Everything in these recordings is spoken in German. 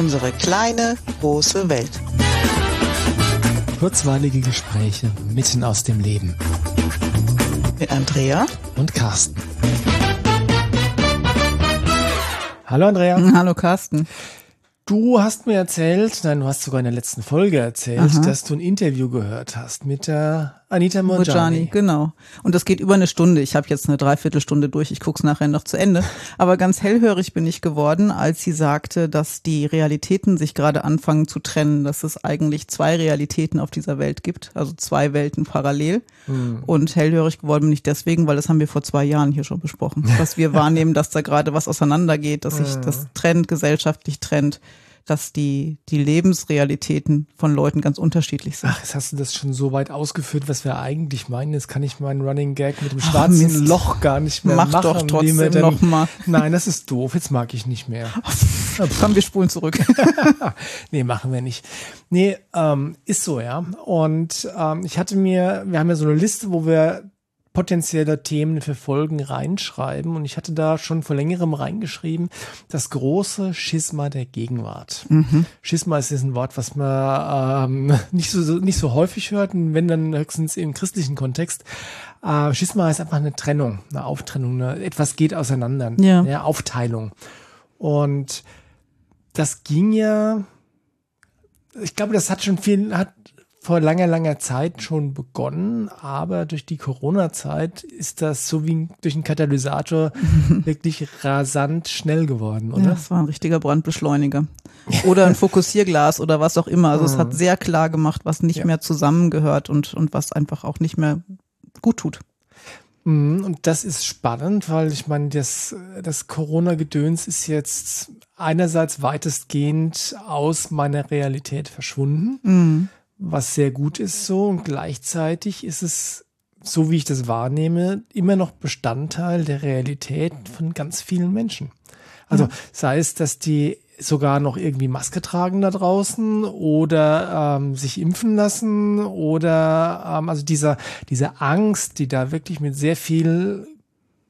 Unsere kleine, große Welt. Kurzweilige Gespräche mitten aus dem Leben. Mit Andrea und Carsten. Hallo Andrea. Hallo Carsten. Du hast mir erzählt, nein, du hast sogar in der letzten Folge erzählt, Aha. dass du ein Interview gehört hast mit der Anita. Mojani, genau. Und das geht über eine Stunde. Ich habe jetzt eine Dreiviertelstunde durch. Ich guck's nachher noch zu Ende. Aber ganz hellhörig bin ich geworden, als sie sagte, dass die Realitäten sich gerade anfangen zu trennen, dass es eigentlich zwei Realitäten auf dieser Welt gibt, also zwei Welten parallel. Hm. Und hellhörig geworden bin ich deswegen, weil das haben wir vor zwei Jahren hier schon besprochen, dass wir wahrnehmen, dass da gerade was auseinandergeht, dass sich das trennt, gesellschaftlich trennt dass die, die Lebensrealitäten von Leuten ganz unterschiedlich sind. Ach, jetzt hast du das schon so weit ausgeführt, was wir eigentlich meinen. Jetzt kann ich meinen Running Gag mit dem schwarzen Ach, Loch gar nicht mehr Mach machen. doch trotzdem noch mal. Nein, das ist doof. Jetzt mag ich nicht mehr. Komm, wir spulen zurück. nee, machen wir nicht. Nee, ähm, ist so, ja. Und ähm, ich hatte mir, wir haben ja so eine Liste, wo wir potenzielle Themen für Folgen reinschreiben. Und ich hatte da schon vor längerem reingeschrieben, das große Schisma der Gegenwart. Mhm. Schisma ist ein Wort, was man ähm, nicht, so, nicht so häufig hört, wenn dann höchstens im christlichen Kontext. Äh, Schisma heißt einfach eine Trennung, eine Auftrennung, eine, etwas geht auseinander, ja. ja Aufteilung. Und das ging ja, ich glaube, das hat schon viel, hat vor langer, langer Zeit schon begonnen, aber durch die Corona-Zeit ist das so wie durch einen Katalysator wirklich rasant schnell geworden, oder? Ja, das war ein richtiger Brandbeschleuniger. Oder ein Fokussierglas oder was auch immer. Also es hat mhm. sehr klar gemacht, was nicht ja. mehr zusammengehört und, und was einfach auch nicht mehr gut tut. Mhm, und das ist spannend, weil ich meine, das, das Corona-Gedöns ist jetzt einerseits weitestgehend aus meiner Realität verschwunden. Mhm was sehr gut ist so und gleichzeitig ist es, so wie ich das wahrnehme, immer noch Bestandteil der Realität von ganz vielen Menschen. Also ja. sei es, dass die sogar noch irgendwie Maske tragen da draußen oder ähm, sich impfen lassen oder ähm, also dieser diese Angst, die da wirklich mit sehr viel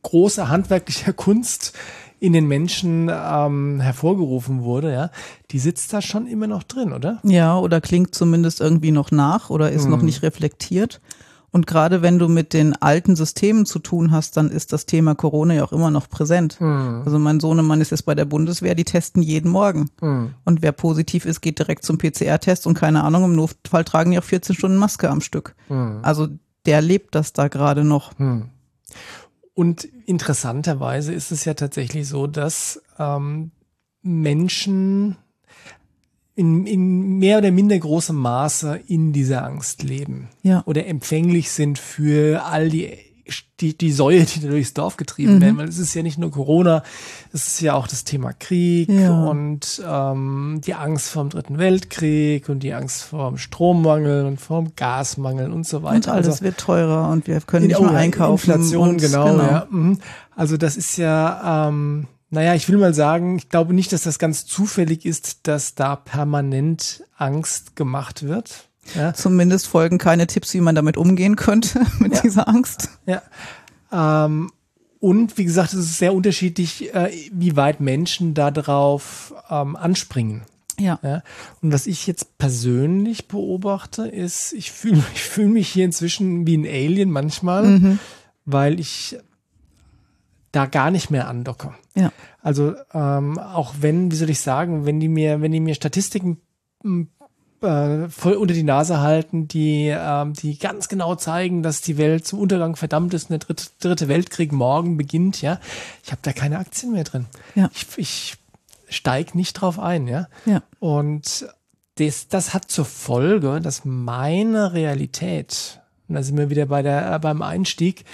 großer handwerklicher Kunst in den Menschen ähm, hervorgerufen wurde, ja, die sitzt da schon immer noch drin, oder? Ja, oder klingt zumindest irgendwie noch nach oder ist hm. noch nicht reflektiert. Und gerade wenn du mit den alten Systemen zu tun hast, dann ist das Thema Corona ja auch immer noch präsent. Mhm. Also mein Sohnemann ist jetzt bei der Bundeswehr, die testen jeden Morgen. Mhm. Und wer positiv ist, geht direkt zum PCR-Test und keine Ahnung, im Notfall tragen die auch 14 Stunden Maske am Stück. Mhm. Also der lebt das da gerade noch. Und interessanterweise ist es ja tatsächlich so, dass ähm, Menschen in, in mehr oder minder großem Maße in dieser Angst leben ja. oder empfänglich sind für all die die, die Säue, die durchs Dorf getrieben mhm. werden, weil es ist ja nicht nur Corona, es ist ja auch das Thema Krieg ja. und ähm, die Angst vor dem Dritten Weltkrieg und die Angst vor dem Strommangel und vor dem Gasmangel und so weiter. Und alles also, wird teurer und wir können nicht mehr einkaufen. Inflation, und, genau. genau. Ja. Mhm. Also das ist ja, ähm, naja, ich will mal sagen, ich glaube nicht, dass das ganz zufällig ist, dass da permanent Angst gemacht wird. Ja. Zumindest folgen keine Tipps, wie man damit umgehen könnte, mit ja. dieser Angst. Ja. Ähm, und wie gesagt, es ist sehr unterschiedlich, äh, wie weit Menschen darauf ähm, anspringen. Ja. ja. Und was ich jetzt persönlich beobachte, ist, ich fühle ich fühl mich hier inzwischen wie ein Alien manchmal, mhm. weil ich da gar nicht mehr andocke. Ja. Also ähm, auch wenn, wie soll ich sagen, wenn die mir, wenn die mir Statistiken äh, voll unter die Nase halten, die, ähm, die ganz genau zeigen, dass die Welt zum Untergang verdammt ist und der dritte, dritte Weltkrieg morgen beginnt, ja. Ich habe da keine Aktien mehr drin. Ja. Ich, ich steig nicht drauf ein, ja. ja. Und das, das hat zur Folge, dass meine Realität, und da sind wir wieder bei der, äh, beim Einstieg,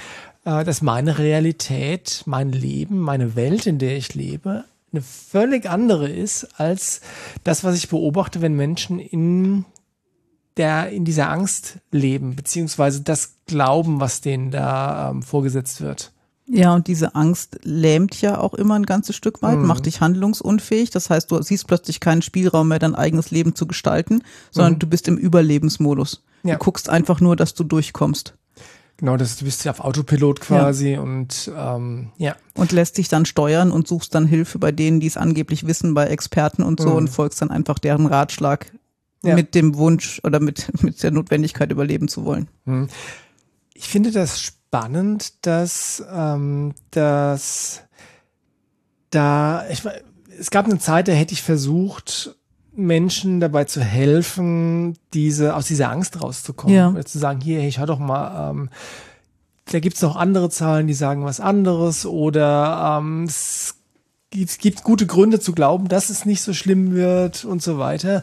äh, dass meine Realität, mein Leben, meine Welt, in der ich lebe, eine völlig andere ist als das, was ich beobachte, wenn Menschen in der in dieser Angst leben, beziehungsweise das glauben, was denen da ähm, vorgesetzt wird. Ja, und diese Angst lähmt ja auch immer ein ganzes Stück weit, mhm. macht dich handlungsunfähig. Das heißt, du siehst plötzlich keinen Spielraum mehr, dein eigenes Leben zu gestalten, sondern mhm. du bist im Überlebensmodus. Ja. Du guckst einfach nur, dass du durchkommst. Genau, das, du bist ja auf Autopilot quasi ja. und ähm, ja. Und lässt dich dann steuern und suchst dann Hilfe bei denen, die es angeblich wissen, bei Experten und so mhm. und folgst dann einfach deren Ratschlag ja. mit dem Wunsch oder mit, mit der Notwendigkeit überleben zu wollen. Mhm. Ich finde das spannend, dass, ähm, dass da, ich, es gab eine Zeit, da hätte ich versucht, Menschen dabei zu helfen, diese, aus dieser Angst rauszukommen. Ja. Zu sagen, hier, hey, schau doch mal, ähm, da gibt's noch andere Zahlen, die sagen was anderes oder ähm, es gibt, es gibt gute Gründe zu glauben, dass es nicht so schlimm wird und so weiter.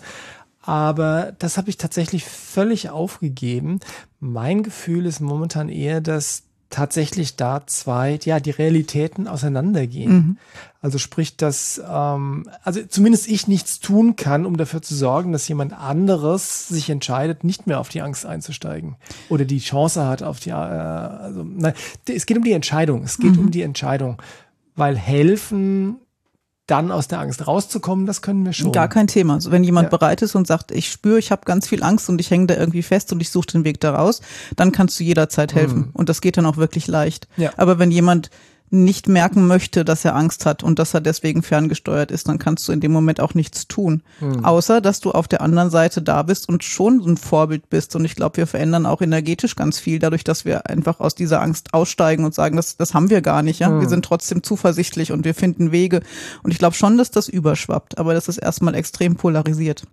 Aber das habe ich tatsächlich völlig aufgegeben. Mein Gefühl ist momentan eher, dass tatsächlich da zwei, ja, die Realitäten auseinandergehen. Mhm. Also sprich, dass ähm, also zumindest ich nichts tun kann, um dafür zu sorgen, dass jemand anderes sich entscheidet, nicht mehr auf die Angst einzusteigen oder die Chance hat auf die. Äh, also nein, es geht um die Entscheidung. Es geht mhm. um die Entscheidung, weil helfen dann aus der Angst rauszukommen, das können wir schon. Gar kein Thema. Also wenn jemand ja. bereit ist und sagt, ich spüre, ich habe ganz viel Angst und ich hänge da irgendwie fest und ich suche den Weg da raus, dann kannst du jederzeit helfen. Mhm. Und das geht dann auch wirklich leicht. Ja. Aber wenn jemand nicht merken möchte, dass er Angst hat und dass er deswegen ferngesteuert ist, dann kannst du in dem Moment auch nichts tun. Mhm. Außer, dass du auf der anderen Seite da bist und schon ein Vorbild bist. Und ich glaube, wir verändern auch energetisch ganz viel, dadurch, dass wir einfach aus dieser Angst aussteigen und sagen, das, das haben wir gar nicht. Ja? Mhm. Wir sind trotzdem zuversichtlich und wir finden Wege. Und ich glaube schon, dass das überschwappt, aber das ist erstmal extrem polarisiert.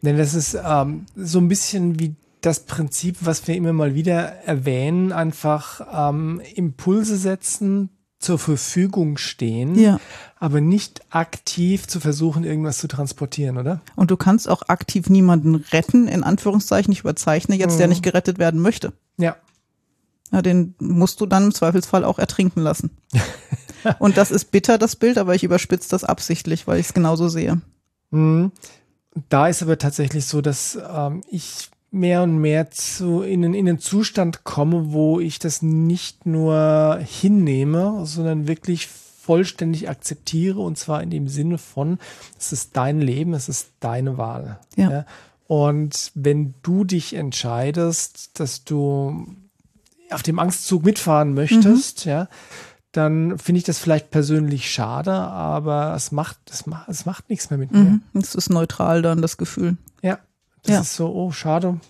Denn das ist ähm, so ein bisschen wie das Prinzip, was wir immer mal wieder erwähnen, einfach ähm, Impulse setzen, zur Verfügung stehen, ja. aber nicht aktiv zu versuchen, irgendwas zu transportieren, oder? Und du kannst auch aktiv niemanden retten, in Anführungszeichen, ich überzeichne jetzt, mhm. der nicht gerettet werden möchte. Ja. Ja, den musst du dann im Zweifelsfall auch ertrinken lassen. Und das ist bitter, das Bild, aber ich überspitze das absichtlich, weil ich es genauso sehe. Mhm. Da ist aber tatsächlich so, dass ähm, ich mehr und mehr zu, in, in den Zustand komme, wo ich das nicht nur hinnehme, sondern wirklich vollständig akzeptiere und zwar in dem Sinne von, es ist dein Leben, es ist deine Wahl. Ja. ja. Und wenn du dich entscheidest, dass du auf dem Angstzug mitfahren möchtest, mhm. ja, dann finde ich das vielleicht persönlich schade, aber es macht, es macht, es macht nichts mehr mit mhm. mir. Es ist neutral dann das Gefühl. Ja. Das ja. ist so, oh, schade.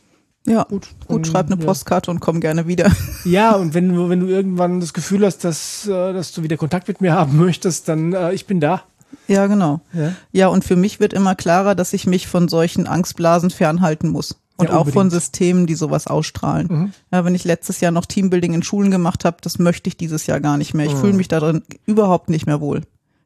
Ja, gut, gut schreib eine ja. Postkarte und komm gerne wieder. Ja, und wenn du, wenn du irgendwann das Gefühl hast, dass, äh, dass du wieder Kontakt mit mir haben möchtest, dann äh, ich bin da. Ja, genau. Ja. ja, und für mich wird immer klarer, dass ich mich von solchen Angstblasen fernhalten muss. Und ja, auch von Systemen, die sowas ausstrahlen. Mhm. Ja, wenn ich letztes Jahr noch Teambuilding in Schulen gemacht habe, das möchte ich dieses Jahr gar nicht mehr. Ich mhm. fühle mich darin überhaupt nicht mehr wohl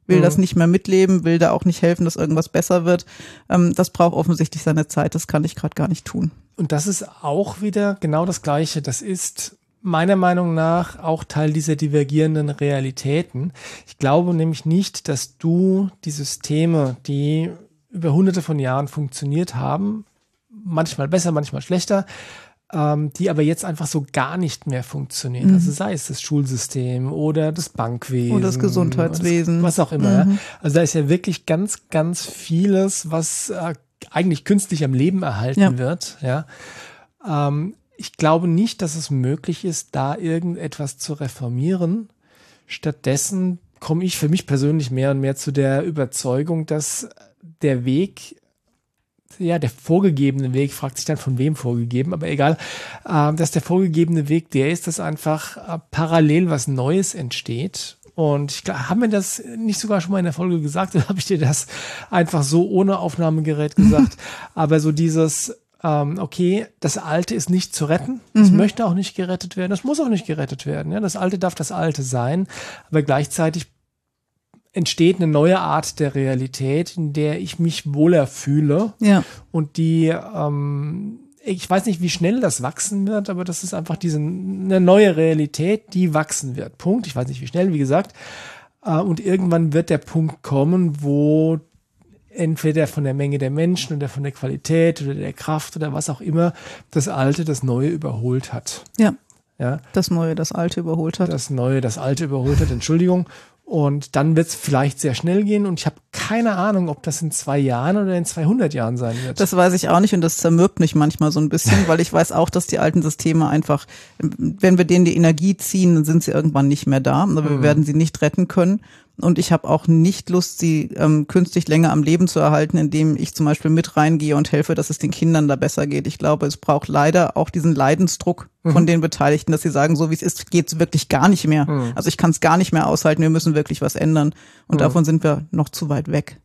will mhm. das nicht mehr mitleben, will da auch nicht helfen, dass irgendwas besser wird. Ähm, das braucht offensichtlich seine Zeit, das kann ich gerade gar nicht tun. Und das ist auch wieder genau das Gleiche. Das ist meiner Meinung nach auch Teil dieser divergierenden Realitäten. Ich glaube nämlich nicht, dass du die Systeme, die über hunderte von Jahren funktioniert haben, manchmal besser, manchmal schlechter, ähm, die aber jetzt einfach so gar nicht mehr funktionieren. Mhm. Also sei es das Schulsystem oder das Bankwesen. Oder das Gesundheitswesen. Das, was auch immer. Mhm. Ja. Also da ist ja wirklich ganz, ganz vieles, was äh, eigentlich künstlich am Leben erhalten ja. wird. Ja. Ähm, ich glaube nicht, dass es möglich ist, da irgendetwas zu reformieren. Stattdessen komme ich für mich persönlich mehr und mehr zu der Überzeugung, dass der Weg ja, der vorgegebene Weg, fragt sich dann von wem vorgegeben, aber egal, äh, dass der vorgegebene Weg der ist, dass einfach äh, parallel was Neues entsteht. Und ich glaube, haben wir das nicht sogar schon mal in der Folge gesagt oder habe ich dir das einfach so ohne Aufnahmegerät gesagt? aber so dieses, ähm, okay, das Alte ist nicht zu retten, es mhm. möchte auch nicht gerettet werden, es muss auch nicht gerettet werden. Ja? Das Alte darf das Alte sein, aber gleichzeitig entsteht eine neue Art der Realität, in der ich mich wohler fühle. Ja. Und die, ähm, ich weiß nicht, wie schnell das wachsen wird, aber das ist einfach diese eine neue Realität, die wachsen wird. Punkt. Ich weiß nicht, wie schnell, wie gesagt. Äh, und irgendwann wird der Punkt kommen, wo entweder von der Menge der Menschen oder von der Qualität oder der Kraft oder was auch immer das Alte das Neue überholt hat. Ja. Ja. Das Neue das Alte überholt hat. Das Neue das Alte überholt hat, Entschuldigung. Und dann wird es vielleicht sehr schnell gehen und ich habe keine Ahnung, ob das in zwei Jahren oder in 200 Jahren sein wird. Das weiß ich auch nicht und das zermürbt mich manchmal so ein bisschen, weil ich weiß auch, dass die alten Systeme einfach, wenn wir denen die Energie ziehen, dann sind sie irgendwann nicht mehr da. Aber wir mhm. werden sie nicht retten können. Und ich habe auch nicht Lust, sie ähm, künstlich länger am Leben zu erhalten, indem ich zum Beispiel mit reingehe und helfe, dass es den Kindern da besser geht. Ich glaube, es braucht leider auch diesen Leidensdruck mhm. von den Beteiligten, dass sie sagen, so wie es ist, geht es wirklich gar nicht mehr. Mhm. Also ich kann es gar nicht mehr aushalten, wir müssen wirklich was ändern. Und mhm. davon sind wir noch zu weit weg.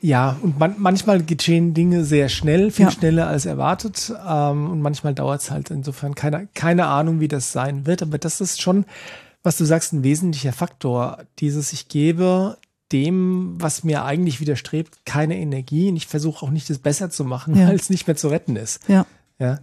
Ja, und man, manchmal geschehen Dinge sehr schnell, viel ja. schneller als erwartet. Ähm, und manchmal dauert es halt insofern keine, keine Ahnung, wie das sein wird. Aber das ist schon was du sagst, ein wesentlicher Faktor. Dieses, ich gebe dem, was mir eigentlich widerstrebt, keine Energie und ich versuche auch nicht, es besser zu machen, ja. weil es nicht mehr zu retten ist. Ja. Ja.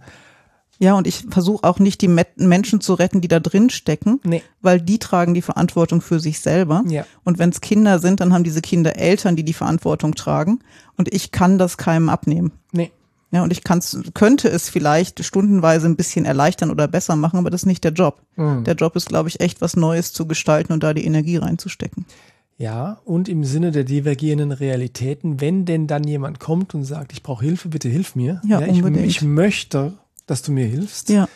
Ja, und ich versuche auch nicht, die Menschen zu retten, die da drin stecken, nee. weil die tragen die Verantwortung für sich selber. Ja. Und wenn es Kinder sind, dann haben diese Kinder Eltern, die die Verantwortung tragen. Und ich kann das keinem abnehmen. Nee. Ja, und ich kann's, könnte es vielleicht stundenweise ein bisschen erleichtern oder besser machen, aber das ist nicht der Job. Mhm. Der Job ist, glaube ich, echt was Neues zu gestalten und da die Energie reinzustecken. Ja, und im Sinne der divergierenden Realitäten, wenn denn dann jemand kommt und sagt, ich brauche Hilfe, bitte hilf mir. Ja, ja ich, ich, möchte, dass du mir hilfst. Ja.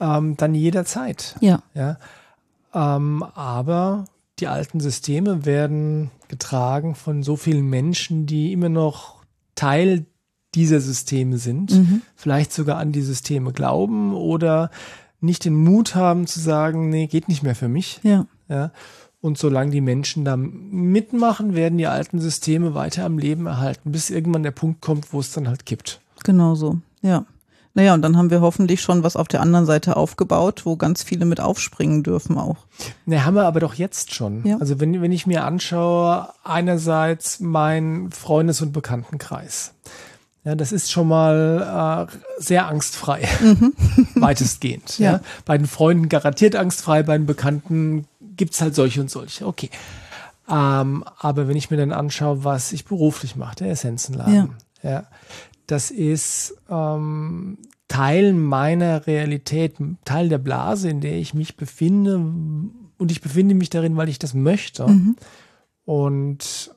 Ähm, dann jederzeit. Ja. ja. Ähm, aber die alten Systeme werden getragen von so vielen Menschen, die immer noch Teil dieser Systeme sind, mhm. vielleicht sogar an die Systeme glauben oder nicht den Mut haben zu sagen, nee, geht nicht mehr für mich. Ja. ja. Und solange die Menschen da mitmachen, werden die alten Systeme weiter am Leben erhalten, bis irgendwann der Punkt kommt, wo es dann halt kippt. Genau so, ja. Naja, und dann haben wir hoffentlich schon was auf der anderen Seite aufgebaut, wo ganz viele mit aufspringen dürfen auch. Ne, haben wir aber doch jetzt schon. Ja. Also wenn, wenn ich mir anschaue, einerseits mein Freundes- und Bekanntenkreis. Ja, das ist schon mal äh, sehr angstfrei, mhm. weitestgehend. ja. ja. Bei den Freunden garantiert angstfrei, bei den Bekannten gibt's halt solche und solche. Okay. Ähm, aber wenn ich mir dann anschaue, was ich beruflich mache, der Essenzenladen, ja, ja das ist ähm, Teil meiner Realität, Teil der Blase, in der ich mich befinde. Und ich befinde mich darin, weil ich das möchte. Mhm. Und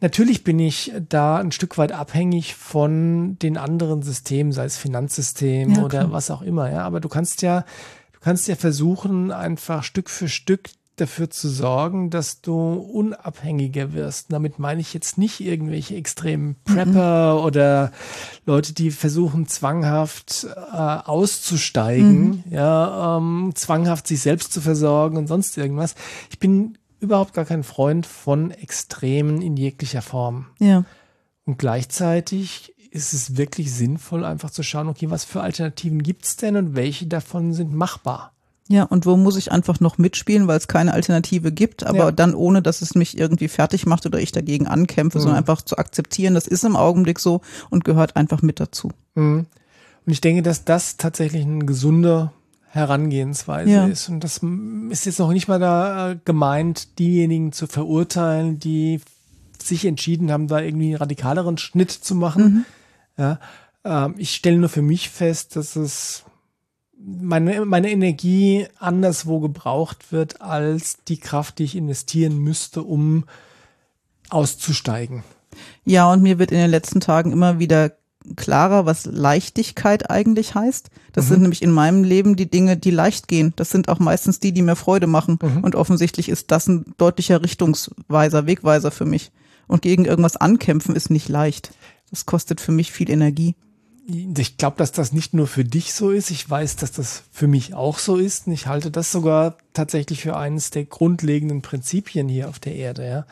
Natürlich bin ich da ein Stück weit abhängig von den anderen Systemen, sei es Finanzsystem ja, oder was auch immer, ja. Aber du kannst ja, du kannst ja versuchen, einfach Stück für Stück dafür zu sorgen, dass du unabhängiger wirst. Damit meine ich jetzt nicht irgendwelche extremen Prepper mhm. oder Leute, die versuchen zwanghaft äh, auszusteigen, mhm. ja, ähm, zwanghaft sich selbst zu versorgen und sonst irgendwas. Ich bin überhaupt gar kein Freund von Extremen in jeglicher Form. Ja. Und gleichzeitig ist es wirklich sinnvoll, einfach zu schauen, okay, was für Alternativen gibt es denn und welche davon sind machbar? Ja, und wo muss ich einfach noch mitspielen, weil es keine Alternative gibt, aber ja. dann ohne, dass es mich irgendwie fertig macht oder ich dagegen ankämpfe, mhm. sondern einfach zu akzeptieren, das ist im Augenblick so und gehört einfach mit dazu. Mhm. Und ich denke, dass das tatsächlich ein gesunder Herangehensweise ja. ist. Und das ist jetzt noch nicht mal da äh, gemeint, diejenigen zu verurteilen, die sich entschieden haben, da irgendwie einen radikaleren Schnitt zu machen. Mhm. Ja, ähm, ich stelle nur für mich fest, dass es meine, meine Energie anderswo gebraucht wird als die Kraft, die ich investieren müsste, um auszusteigen. Ja, und mir wird in den letzten Tagen immer wieder klarer, was Leichtigkeit eigentlich heißt. Das mhm. sind nämlich in meinem Leben die Dinge, die leicht gehen. Das sind auch meistens die, die mir Freude machen. Mhm. Und offensichtlich ist das ein deutlicher Richtungsweiser, Wegweiser für mich. Und gegen irgendwas ankämpfen ist nicht leicht. Das kostet für mich viel Energie. Ich glaube, dass das nicht nur für dich so ist. Ich weiß, dass das für mich auch so ist. Und ich halte das sogar tatsächlich für eines der grundlegenden Prinzipien hier auf der Erde. Ja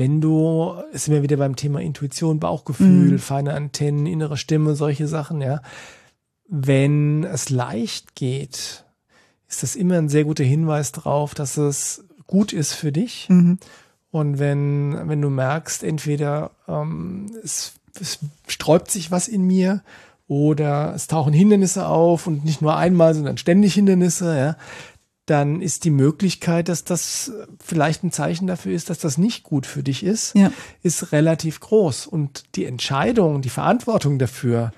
wenn du, sind wir wieder beim Thema Intuition, Bauchgefühl, mhm. feine Antennen, innere Stimme, solche Sachen, ja. Wenn es leicht geht, ist das immer ein sehr guter Hinweis darauf, dass es gut ist für dich. Mhm. Und wenn, wenn du merkst, entweder ähm, es, es sträubt sich was in mir oder es tauchen Hindernisse auf und nicht nur einmal, sondern ständig Hindernisse, ja, dann ist die Möglichkeit, dass das vielleicht ein Zeichen dafür ist, dass das nicht gut für dich ist, ja. ist relativ groß. Und die Entscheidung, die Verantwortung dafür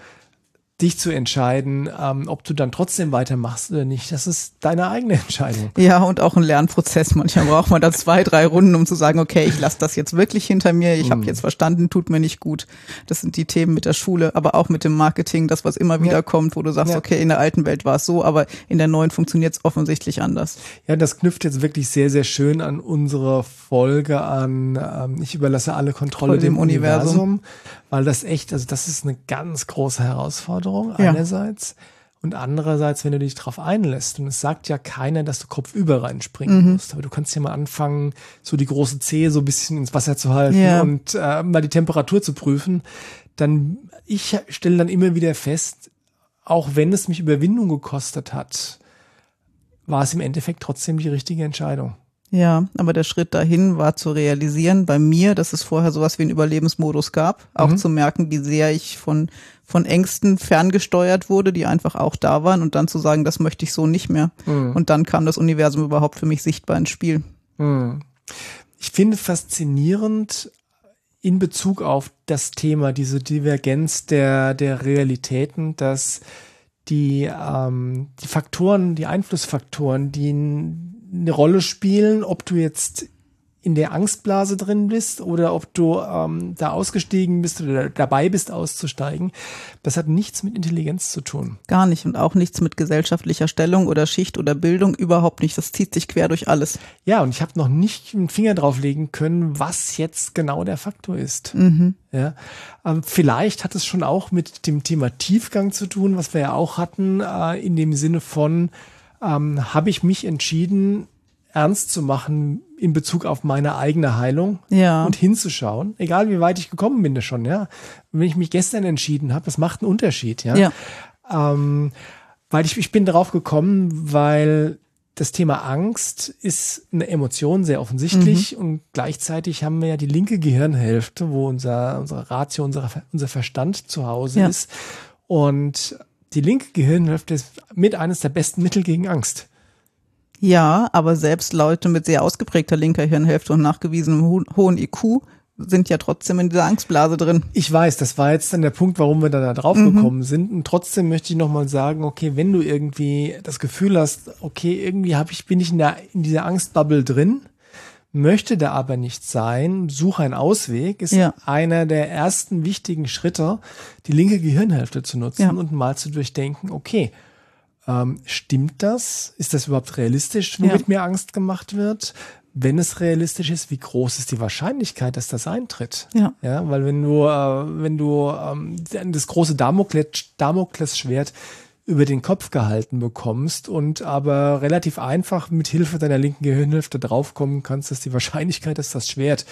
dich zu entscheiden, ähm, ob du dann trotzdem weitermachst oder nicht. Das ist deine eigene Entscheidung. Ja, und auch ein Lernprozess. Manchmal braucht man da zwei, drei Runden, um zu sagen, okay, ich lasse das jetzt wirklich hinter mir. Ich mhm. habe jetzt verstanden, tut mir nicht gut. Das sind die Themen mit der Schule, aber auch mit dem Marketing, das, was immer wieder ja. kommt, wo du sagst, ja. okay, in der alten Welt war es so, aber in der neuen funktioniert es offensichtlich anders. Ja, das knüpft jetzt wirklich sehr, sehr schön an unsere Folge an. Ähm, ich überlasse alle Kontrolle dem, dem Universum. Universum weil das echt, also das ist eine ganz große Herausforderung ja. einerseits. Und andererseits, wenn du dich darauf einlässt, und es sagt ja keiner, dass du kopfüber reinspringen mhm. musst, aber du kannst ja mal anfangen, so die große Zehe so ein bisschen ins Wasser zu halten ja. und äh, mal die Temperatur zu prüfen, dann ich stelle dann immer wieder fest, auch wenn es mich Überwindung gekostet hat, war es im Endeffekt trotzdem die richtige Entscheidung. Ja, aber der Schritt dahin war zu realisieren bei mir, dass es vorher sowas wie einen Überlebensmodus gab, auch mhm. zu merken, wie sehr ich von, von Ängsten ferngesteuert wurde, die einfach auch da waren und dann zu sagen, das möchte ich so nicht mehr. Mhm. Und dann kam das Universum überhaupt für mich sichtbar ins Spiel. Mhm. Ich finde faszinierend in Bezug auf das Thema, diese Divergenz der, der Realitäten, dass die, ähm, die Faktoren, die Einflussfaktoren, die eine Rolle spielen, ob du jetzt in der Angstblase drin bist oder ob du ähm, da ausgestiegen bist oder dabei bist auszusteigen. Das hat nichts mit Intelligenz zu tun. Gar nicht und auch nichts mit gesellschaftlicher Stellung oder Schicht oder Bildung, überhaupt nicht. Das zieht sich quer durch alles. Ja, und ich habe noch nicht einen Finger drauflegen können, was jetzt genau der Faktor ist. Mhm. Ja, ähm, vielleicht hat es schon auch mit dem Thema Tiefgang zu tun, was wir ja auch hatten, äh, in dem Sinne von ähm, habe ich mich entschieden, ernst zu machen in Bezug auf meine eigene Heilung ja. und hinzuschauen, egal wie weit ich gekommen bin, schon, ja. Wenn ich mich gestern entschieden habe, das macht einen Unterschied, ja. ja. Ähm, weil ich, ich bin darauf gekommen, weil das Thema Angst ist eine Emotion sehr offensichtlich mhm. und gleichzeitig haben wir ja die linke Gehirnhälfte, wo unser, unsere Ratio, unser, unser Verstand zu Hause ja. ist. Und die linke Gehirnhälfte ist mit eines der besten Mittel gegen Angst. Ja, aber selbst Leute mit sehr ausgeprägter linker Hirnhälfte und nachgewiesenem ho hohen IQ sind ja trotzdem in dieser Angstblase drin. Ich weiß, das war jetzt dann der Punkt, warum wir da drauf mhm. gekommen sind. Und trotzdem möchte ich nochmal sagen, okay, wenn du irgendwie das Gefühl hast, okay, irgendwie habe ich, bin ich in, der, in dieser Angstbubble drin, möchte da aber nicht sein, suche einen Ausweg, ist ja. einer der ersten wichtigen Schritte, die linke Gehirnhälfte zu nutzen ja. und mal zu durchdenken, okay, ähm, stimmt das? Ist das überhaupt realistisch, womit ja. mir Angst gemacht wird? Wenn es realistisch ist, wie groß ist die Wahrscheinlichkeit, dass das eintritt? Ja. Ja, weil wenn du, äh, wenn du ähm, das große Damoklesschwert Damokles über den Kopf gehalten bekommst und aber relativ einfach mit Hilfe deiner linken Gehirnhälfte draufkommen kannst, dass die Wahrscheinlichkeit, dass das Schwert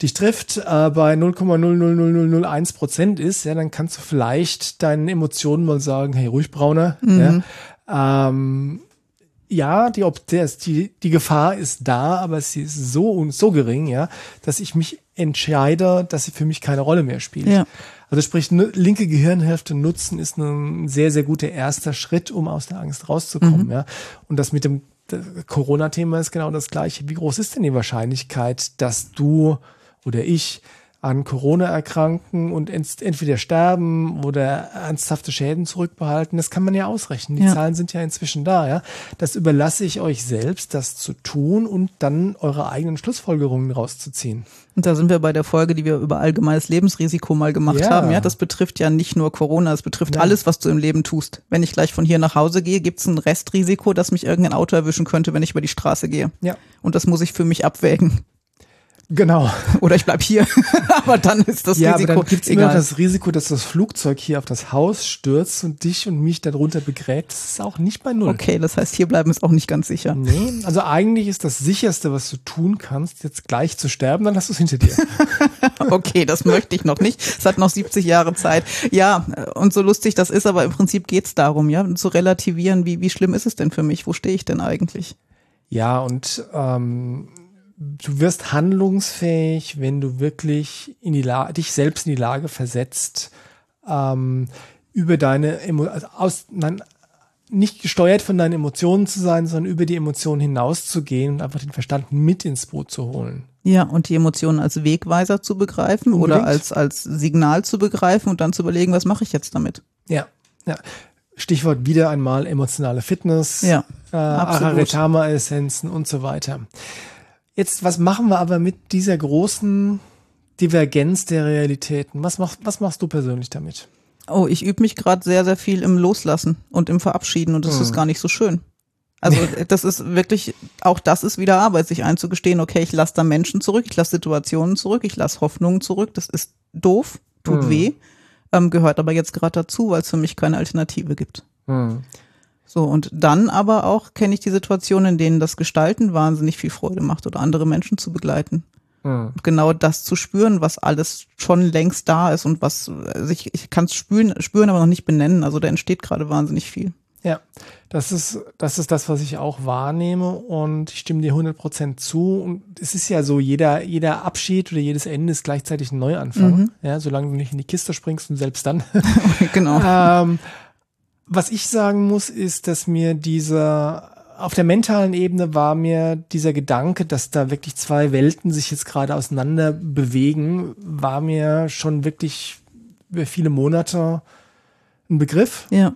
dich trifft, äh, bei 0,00001 Prozent ist, ja, dann kannst du vielleicht deinen Emotionen mal sagen, hey, ruhig Brauner, mhm. ja, ähm, ja, die, die, die Gefahr ist da, aber sie ist so und so gering, ja, dass ich mich entscheide, dass sie für mich keine Rolle mehr spielt. Ja. Also sprich, linke Gehirnhälfte nutzen ist ein sehr, sehr guter erster Schritt, um aus der Angst rauszukommen. Mhm. Ja. Und das mit dem Corona-Thema ist genau das gleiche. Wie groß ist denn die Wahrscheinlichkeit, dass du oder ich an Corona erkranken und entweder sterben oder ernsthafte Schäden zurückbehalten. Das kann man ja ausrechnen. Die ja. Zahlen sind ja inzwischen da. Ja, das überlasse ich euch selbst, das zu tun und dann eure eigenen Schlussfolgerungen rauszuziehen. Und da sind wir bei der Folge, die wir über allgemeines Lebensrisiko mal gemacht ja. haben. Ja, das betrifft ja nicht nur Corona, es betrifft ja. alles, was du im Leben tust. Wenn ich gleich von hier nach Hause gehe, gibt es ein Restrisiko, dass mich irgendein Auto erwischen könnte, wenn ich über die Straße gehe. Ja. Und das muss ich für mich abwägen. Genau. Oder ich bleib hier. aber dann ist das ja, Risiko. Aber dann gibt's egal. immer das Risiko, dass das Flugzeug hier auf das Haus stürzt und dich und mich darunter begräbt. Das ist auch nicht bei null. Okay, das heißt, hier bleiben ist auch nicht ganz sicher. Nee, also eigentlich ist das sicherste, was du tun kannst, jetzt gleich zu sterben, dann hast du es hinter dir. okay, das möchte ich noch nicht. Es hat noch 70 Jahre Zeit. Ja, und so lustig das ist, aber im Prinzip geht's darum, ja, zu relativieren, wie, wie schlimm ist es denn für mich? Wo stehe ich denn eigentlich? Ja, und ähm, du wirst handlungsfähig, wenn du wirklich in die Lage, dich selbst in die Lage versetzt, ähm, über deine Emo also aus, nein, nicht gesteuert von deinen Emotionen zu sein, sondern über die Emotionen hinauszugehen und einfach den Verstand mit ins Boot zu holen. Ja, und die Emotionen als Wegweiser zu begreifen Unbedingt. oder als, als Signal zu begreifen und dann zu überlegen, was mache ich jetzt damit? Ja, Ja. Stichwort wieder einmal emotionale Fitness, ja, äh, Araretama-Essenzen und so weiter. Jetzt, was machen wir aber mit dieser großen Divergenz der Realitäten? Was, mach, was machst du persönlich damit? Oh, ich übe mich gerade sehr, sehr viel im Loslassen und im Verabschieden und das hm. ist gar nicht so schön. Also das ist wirklich, auch das ist wieder Arbeit, sich einzugestehen, okay, ich lasse da Menschen zurück, ich lasse Situationen zurück, ich lasse Hoffnungen zurück, das ist doof, tut hm. weh, ähm, gehört aber jetzt gerade dazu, weil es für mich keine Alternative gibt. Hm. So, und dann aber auch kenne ich die Situationen, in denen das Gestalten wahnsinnig viel Freude macht oder andere Menschen zu begleiten. Mhm. genau das zu spüren, was alles schon längst da ist und was also ich, ich kann es spüren, spüren, aber noch nicht benennen. Also da entsteht gerade wahnsinnig viel. Ja, das ist, das ist das, was ich auch wahrnehme und ich stimme dir 100% zu. Und es ist ja so, jeder, jeder Abschied oder jedes Ende ist gleichzeitig ein Neuanfang. Mhm. Ja, solange du nicht in die Kiste springst und selbst dann. genau. ähm, was ich sagen muss, ist, dass mir dieser auf der mentalen Ebene war mir dieser Gedanke, dass da wirklich zwei Welten sich jetzt gerade auseinander bewegen, war mir schon wirklich über viele Monate ein Begriff. Ja.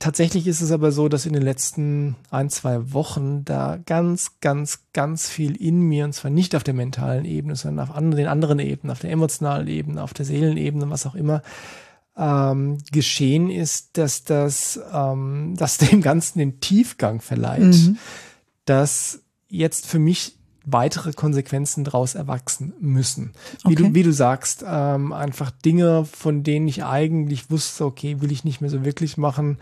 Tatsächlich ist es aber so, dass in den letzten ein, zwei Wochen da ganz, ganz, ganz viel in mir, und zwar nicht auf der mentalen Ebene, sondern auf den anderen Ebenen, auf der emotionalen Ebene, auf der Seelenebene, was auch immer, ähm, geschehen ist, dass das, ähm, dass dem Ganzen den Tiefgang verleiht, mhm. dass jetzt für mich weitere Konsequenzen daraus erwachsen müssen. Wie, okay. du, wie du sagst, ähm, einfach Dinge, von denen ich eigentlich wusste, okay, will ich nicht mehr so wirklich machen,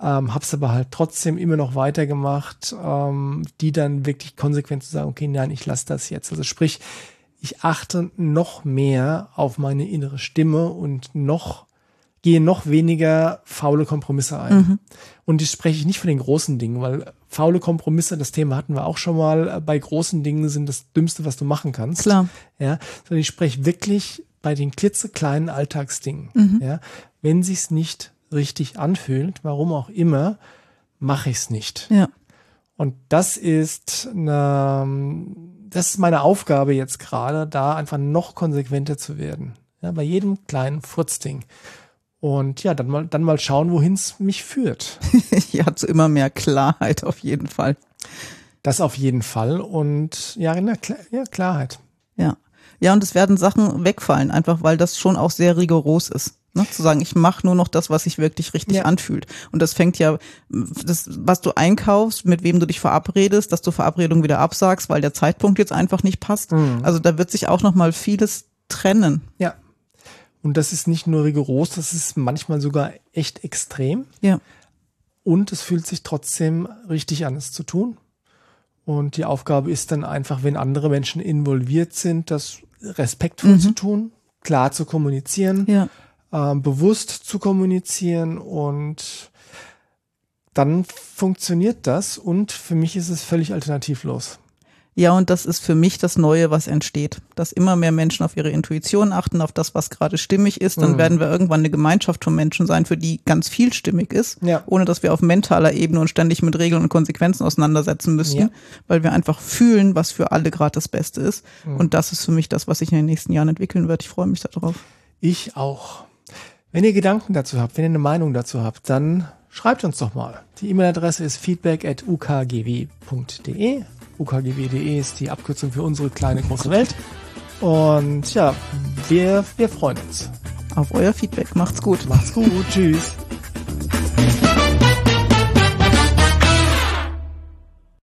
ähm, hab's aber halt trotzdem immer noch weitergemacht, ähm, die dann wirklich konsequent zu sagen, okay, nein, ich lasse das jetzt. Also sprich, ich achte noch mehr auf meine innere Stimme und noch gehe noch weniger faule Kompromisse ein. Mhm. Und ich spreche nicht von den großen Dingen, weil faule Kompromisse, das Thema hatten wir auch schon mal, bei großen Dingen sind das Dümmste, was du machen kannst. Klar. Ja, sondern ich spreche wirklich bei den klitzekleinen Alltagsdingen. Mhm. Ja, wenn sich's nicht richtig anfühlt, warum auch immer, mache ich's nicht. Ja. Und das ist eine, das ist meine Aufgabe jetzt gerade, da einfach noch konsequenter zu werden. Ja, bei jedem kleinen Furzding. Und ja, dann mal, dann mal schauen, wohin es mich führt. ja, zu immer mehr Klarheit auf jeden Fall. Das auf jeden Fall. Und ja, in der Kla ja, Klarheit. Ja. Ja, und es werden Sachen wegfallen, einfach weil das schon auch sehr rigoros ist. Ne? Zu sagen, ich mache nur noch das, was sich wirklich richtig ja. anfühlt. Und das fängt ja, das, was du einkaufst, mit wem du dich verabredest, dass du Verabredungen wieder absagst, weil der Zeitpunkt jetzt einfach nicht passt. Mhm. Also da wird sich auch noch mal vieles trennen. Ja, und das ist nicht nur rigoros, das ist manchmal sogar echt extrem. Ja. Und es fühlt sich trotzdem richtig an, es zu tun. Und die Aufgabe ist dann einfach, wenn andere Menschen involviert sind, das respektvoll mhm. zu tun, klar zu kommunizieren, ja. äh, bewusst zu kommunizieren und dann funktioniert das und für mich ist es völlig alternativlos. Ja, und das ist für mich das Neue, was entsteht. Dass immer mehr Menschen auf ihre Intuition achten, auf das, was gerade stimmig ist. Dann mhm. werden wir irgendwann eine Gemeinschaft von Menschen sein, für die ganz viel stimmig ist, ja. ohne dass wir auf mentaler Ebene und ständig mit Regeln und Konsequenzen auseinandersetzen müssen, ja. weil wir einfach fühlen, was für alle gerade das Beste ist. Mhm. Und das ist für mich das, was sich in den nächsten Jahren entwickeln wird. Ich freue mich darauf. Ich auch. Wenn ihr Gedanken dazu habt, wenn ihr eine Meinung dazu habt, dann schreibt uns doch mal. Die E-Mail-Adresse ist feedback at ukgw.de ukgw.de ist die Abkürzung für unsere kleine große Welt. Und ja, wir, wir freuen uns. Auf euer Feedback. Macht's gut. Macht's gut. Tschüss.